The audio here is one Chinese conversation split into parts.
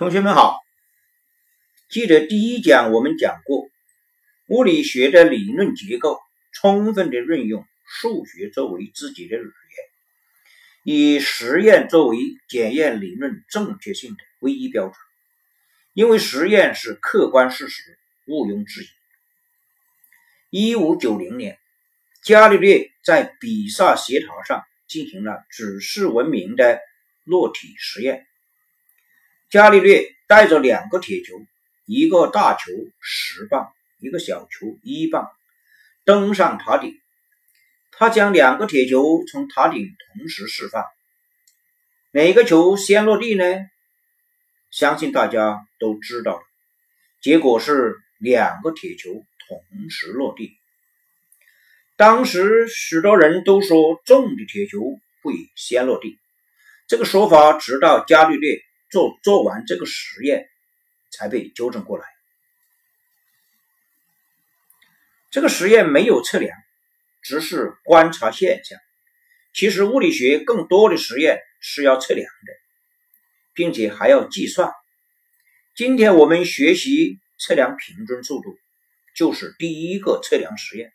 同学们好，记得第一讲我们讲过，物理学的理论结构充分的运用数学作为自己的语言，以实验作为检验理论正确性的唯一标准。因为实验是客观事实，毋庸置疑。一五九零年，伽利略在比萨斜塔上进行了举世闻名的落体实验。伽利略带着两个铁球，一个大球十磅，一个小球一磅，登上塔顶。他将两个铁球从塔顶同时释放，哪个球先落地呢？相信大家都知道了，结果是两个铁球同时落地。当时许多人都说重的铁球会先落地，这个说法直到伽利略。做做完这个实验，才被纠正过来。这个实验没有测量，只是观察现象。其实物理学更多的实验是要测量的，并且还要计算。今天我们学习测量平均速度，就是第一个测量实验。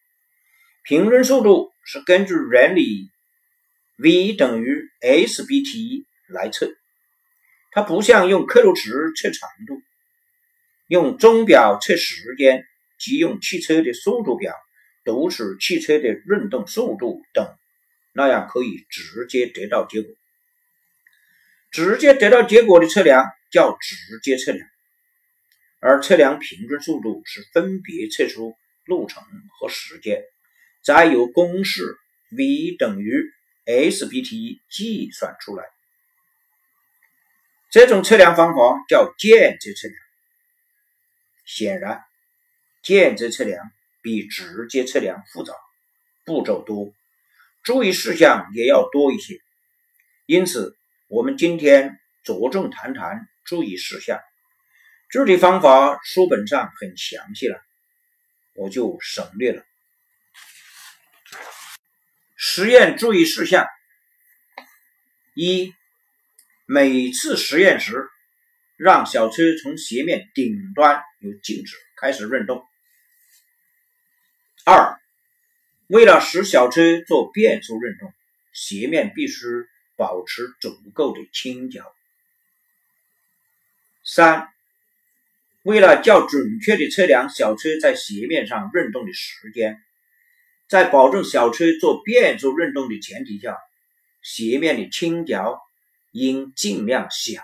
平均速度是根据原理 v 等于 s b t 来测。它不像用刻度尺测长度，用钟表测时间，即用汽车的速度表读取汽车的运动速度等，那样可以直接得到结果。直接得到结果的测量叫直接测量，而测量平均速度是分别测出路程和时间，再由公式 v 等于 s 比 t 计算出来。这种测量方法叫间接测量。显然，间接测量比直接测量复杂，步骤多，注意事项也要多一些。因此，我们今天着重谈谈注意事项。具体方法书本上很详细了，我就省略了。实验注意事项一。每次实验时，让小车从斜面顶端由静止开始运动。二，为了使小车做变速运动，斜面必须保持足够的倾角。三，为了较准确地测量小车在斜面上运动的时间，在保证小车做变速运动的前提下，斜面的倾角。应尽量小，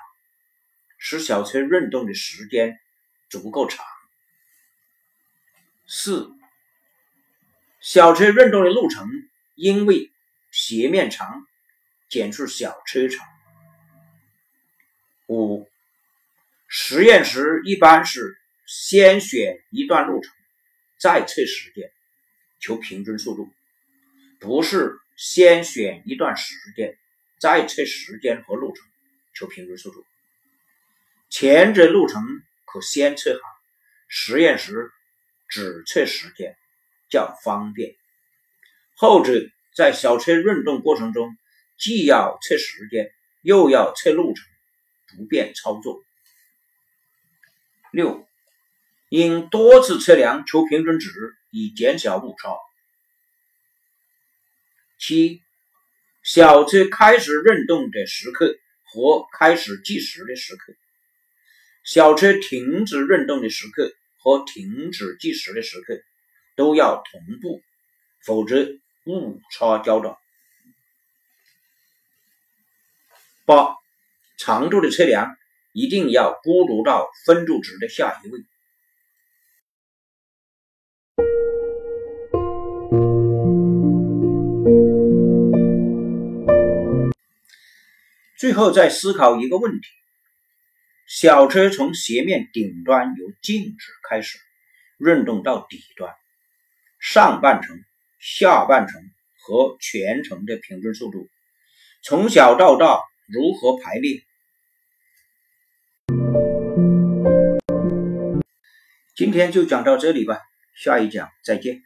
使小车运动的时间足够长。四，小车运动的路程因为斜面长减去小车长。五，实验时一般是先选一段路程，再测时间，求平均速度，不是先选一段时间。再测时间和路程，求平均速度。前者路程可先测好，实验时只测时间，较方便；后者在小车运动过程中，既要测时间，又要测路程，不便操作。六，应多次测量求平均值，以减小误差。七。小车开始运动的时刻和开始计时的时刻，小车停止运动的时刻和停止计时的时刻都要同步，否则误差较大。八、长度的测量一定要估读到分度值的下一位。最后再思考一个问题：小车从斜面顶端由静止开始运动到底端，上半程、下半程和全程的平均速度，从小到大如何排列？今天就讲到这里吧，下一讲再见。